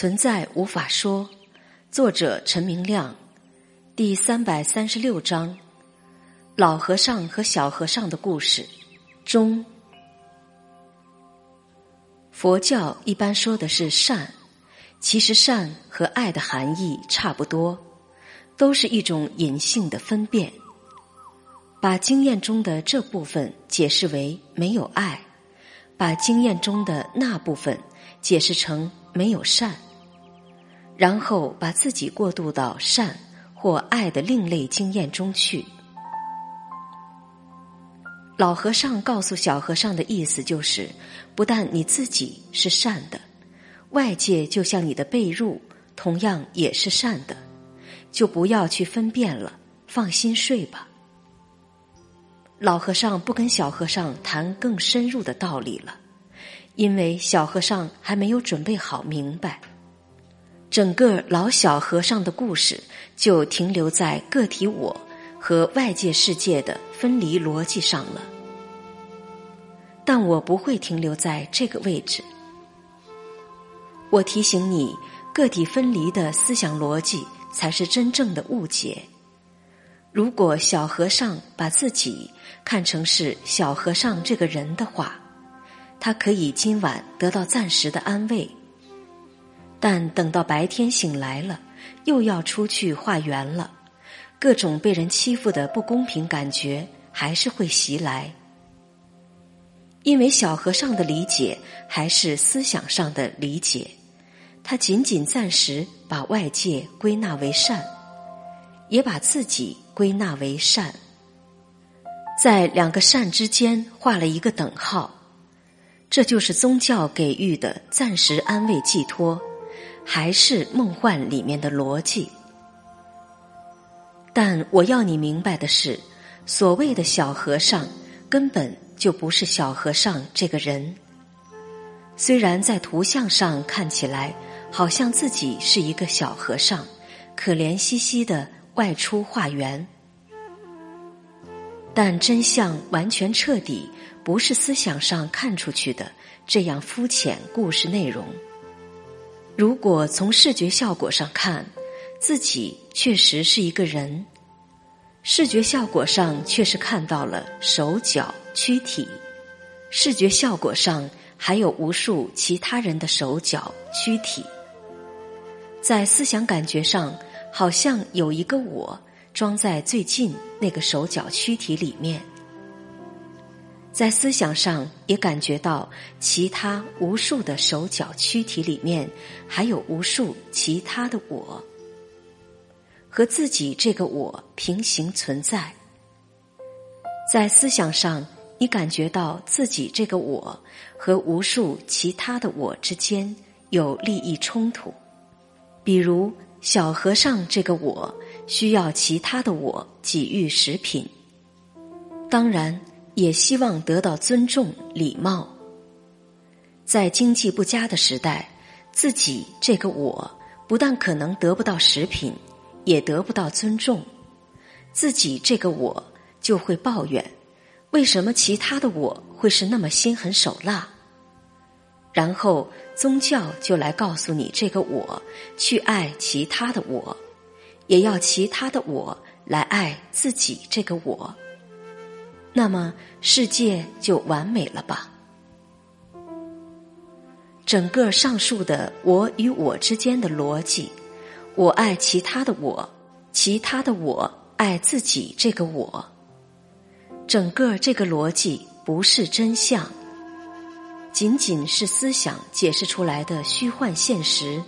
存在无法说，作者陈明亮，第三百三十六章：老和尚和小和尚的故事中。佛教一般说的是善，其实善和爱的含义差不多，都是一种隐性的分辨。把经验中的这部分解释为没有爱，把经验中的那部分解释成。没有善，然后把自己过渡到善或爱的另类经验中去。老和尚告诉小和尚的意思就是：不但你自己是善的，外界就像你的被褥，同样也是善的，就不要去分辨了，放心睡吧。老和尚不跟小和尚谈更深入的道理了。因为小和尚还没有准备好明白，整个老小和尚的故事就停留在个体我和外界世界的分离逻辑上了。但我不会停留在这个位置。我提醒你，个体分离的思想逻辑才是真正的误解。如果小和尚把自己看成是小和尚这个人的话。他可以今晚得到暂时的安慰，但等到白天醒来了，又要出去化缘了，各种被人欺负的不公平感觉还是会袭来。因为小和尚的理解还是思想上的理解，他仅仅暂时把外界归纳为善，也把自己归纳为善，在两个善之间画了一个等号。这就是宗教给予的暂时安慰寄托，还是梦幻里面的逻辑。但我要你明白的是，所谓的小和尚根本就不是小和尚这个人。虽然在图像上看起来好像自己是一个小和尚，可怜兮兮的外出化缘，但真相完全彻底。不是思想上看出去的这样肤浅故事内容。如果从视觉效果上看，自己确实是一个人，视觉效果上确实看到了手脚躯体，视觉效果上还有无数其他人的手脚躯体，在思想感觉上，好像有一个我装在最近那个手脚躯体里面。在思想上也感觉到，其他无数的手脚躯体里面，还有无数其他的我，和自己这个我平行存在。在思想上，你感觉到自己这个我和无数其他的我之间有利益冲突，比如小和尚这个我需要其他的我给予食品，当然。也希望得到尊重、礼貌。在经济不佳的时代，自己这个我不但可能得不到食品，也得不到尊重，自己这个我就会抱怨：为什么其他的我会是那么心狠手辣？然后宗教就来告诉你，这个我去爱其他的我，也要其他的我来爱自己这个我。那么世界就完美了吧？整个上述的我与我之间的逻辑，我爱其他的我，其他的我爱自己这个我，整个这个逻辑不是真相，仅仅是思想解释出来的虚幻现实。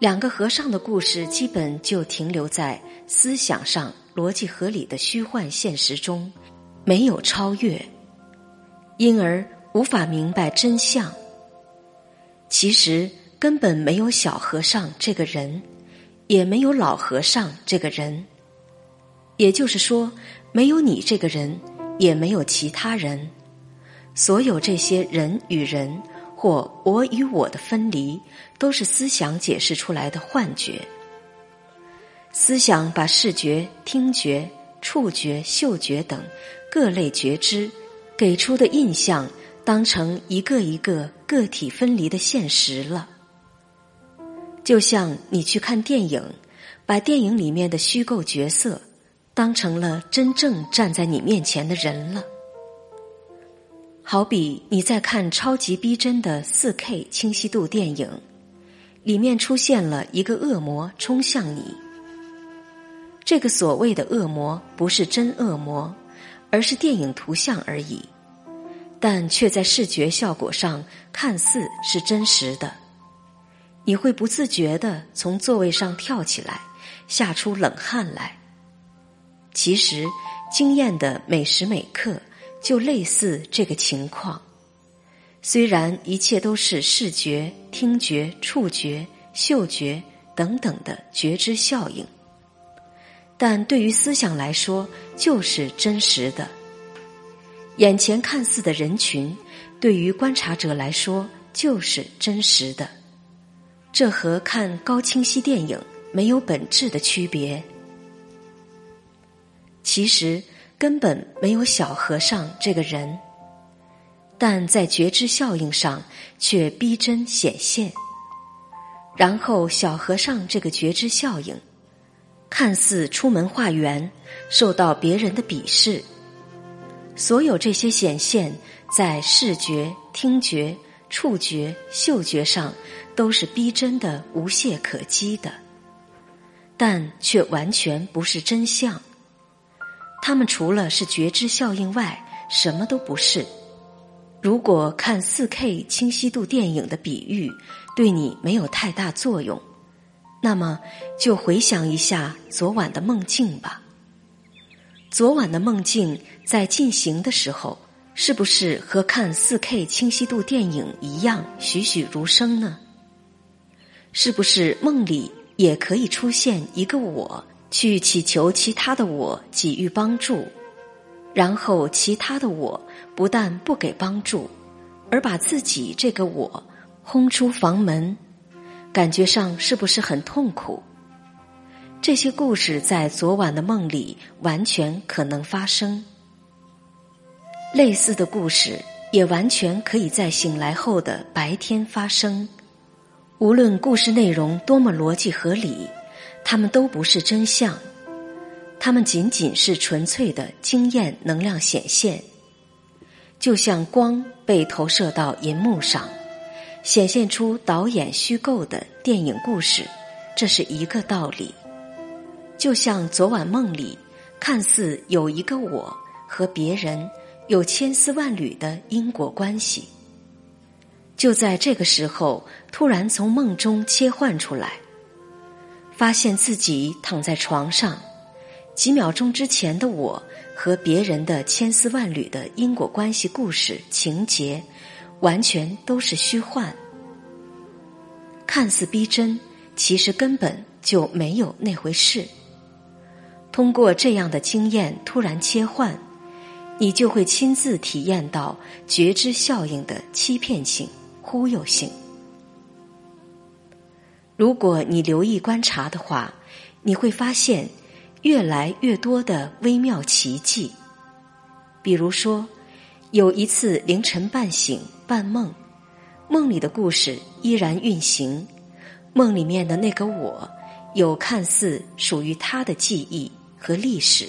两个和尚的故事基本就停留在思想上。逻辑合理的虚幻现实中，没有超越，因而无法明白真相。其实根本没有小和尚这个人，也没有老和尚这个人。也就是说，没有你这个人，也没有其他人。所有这些人与人或我与我的分离，都是思想解释出来的幻觉。思想把视觉、听觉、触觉、嗅觉等各类觉知给出的印象当成一个一个个体分离的现实了。就像你去看电影，把电影里面的虚构角色当成了真正站在你面前的人了。好比你在看超级逼真的四 K 清晰度电影，里面出现了一个恶魔冲向你。这个所谓的恶魔不是真恶魔，而是电影图像而已，但却在视觉效果上看似是真实的。你会不自觉的从座位上跳起来，吓出冷汗来。其实，经验的每时每刻就类似这个情况。虽然一切都是视觉、听觉、触觉、嗅觉等等的觉知效应，但对于思想来说，就是真实的。眼前看似的人群，对于观察者来说，就是真实的。这和看高清晰电影没有本质的区别。其实根本没有小和尚这个人，但在觉知效应上却逼真显现。然后小和尚这个觉知效应，看似出门化缘，受到别人的鄙视。所有这些显现，在视觉、听觉。触觉、嗅觉上都是逼真的、无懈可击的，但却完全不是真相。他们除了是觉知效应外，什么都不是。如果看四 K 清晰度电影的比喻对你没有太大作用，那么就回想一下昨晚的梦境吧。昨晚的梦境在进行的时候。是不是和看四 K 清晰度电影一样栩栩如生呢？是不是梦里也可以出现一个我，去祈求其他的我给予帮助，然后其他的我不但不给帮助，而把自己这个我轰出房门，感觉上是不是很痛苦？这些故事在昨晚的梦里完全可能发生。类似的故事也完全可以在醒来后的白天发生。无论故事内容多么逻辑合理，它们都不是真相，它们仅仅是纯粹的经验能量显现。就像光被投射到银幕上，显现出导演虚构的电影故事，这是一个道理。就像昨晚梦里，看似有一个我和别人。有千丝万缕的因果关系，就在这个时候，突然从梦中切换出来，发现自己躺在床上，几秒钟之前的我和别人的千丝万缕的因果关系故事情节，完全都是虚幻，看似逼真，其实根本就没有那回事。通过这样的经验，突然切换。你就会亲自体验到觉知效应的欺骗性、忽悠性。如果你留意观察的话，你会发现越来越多的微妙奇迹。比如说，有一次凌晨半醒半梦，梦里的故事依然运行，梦里面的那个我有看似属于他的记忆和历史。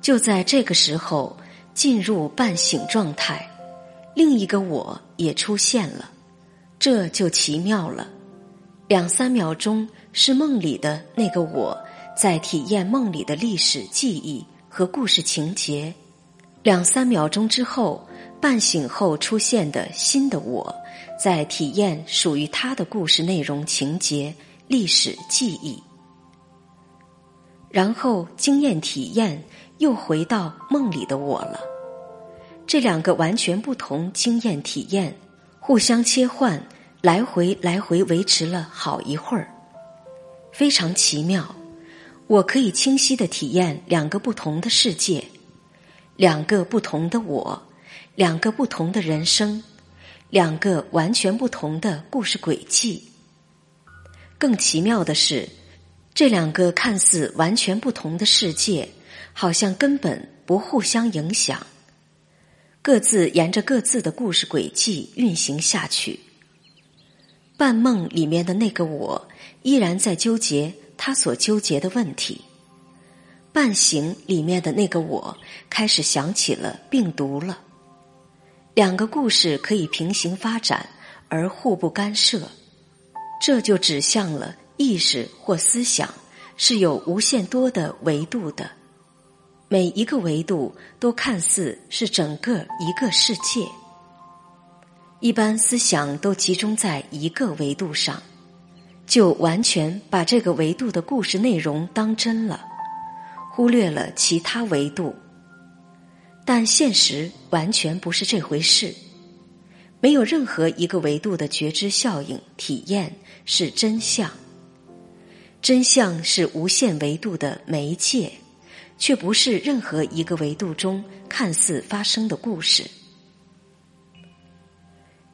就在这个时候，进入半醒状态，另一个我也出现了，这就奇妙了。两三秒钟是梦里的那个我在体验梦里的历史记忆和故事情节，两三秒钟之后，半醒后出现的新的我在体验属于他的故事内容、情节、历史记忆，然后经验体验。又回到梦里的我了，这两个完全不同经验体验，互相切换，来回来回维持了好一会儿，非常奇妙。我可以清晰的体验两个不同的世界，两个不同的我，两个不同的人生，两个完全不同的故事轨迹。更奇妙的是，这两个看似完全不同的世界。好像根本不互相影响，各自沿着各自的故事轨迹运行下去。半梦里面的那个我依然在纠结他所纠结的问题；半醒里面的那个我开始想起了病毒了。两个故事可以平行发展而互不干涉，这就指向了意识或思想是有无限多的维度的，每一个维度都看似是整个一个世界。一般思想都集中在一个维度上，就完全把这个维度的故事内容当真了，忽略了其他维度。但现实完全不是这回事，没有任何一个维度的觉知效应体验是真相。真相是无限维度的媒介，却不是任何一个维度中看似发生的故事。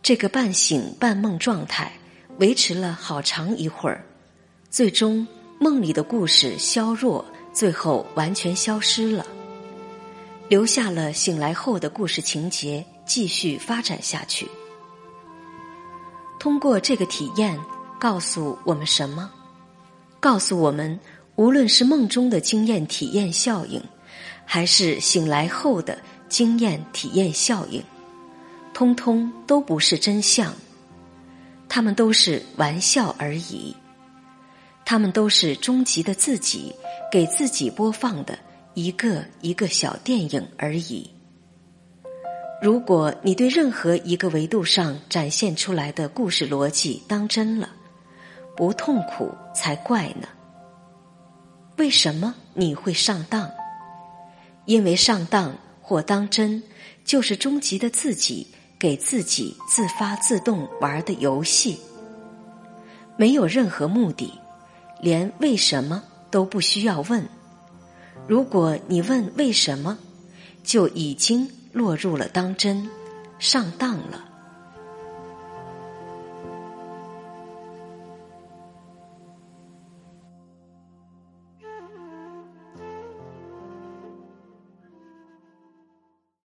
这个半醒半梦状态维持了好长一会儿，最终梦里的故事消弱，最后完全消失了，留下了醒来后的故事情节继续发展下去。通过这个体验，告诉我们什么？告诉我们，无论是梦中的经验体验效应，还是醒来后的经验体验效应。通通都不是真相，他们都是玩笑而已，他们都是终极的自己给自己播放的一个一个小电影而已。如果你对任何一个维度上展现出来的故事逻辑当真了，不痛苦才怪呢。为什么你会上当？因为上当或当真，就是终极的自己。给自己自发自动玩的游戏，没有任何目的，连为什么都不需要问。如果你问为什么，就已经落入了当真，上当了。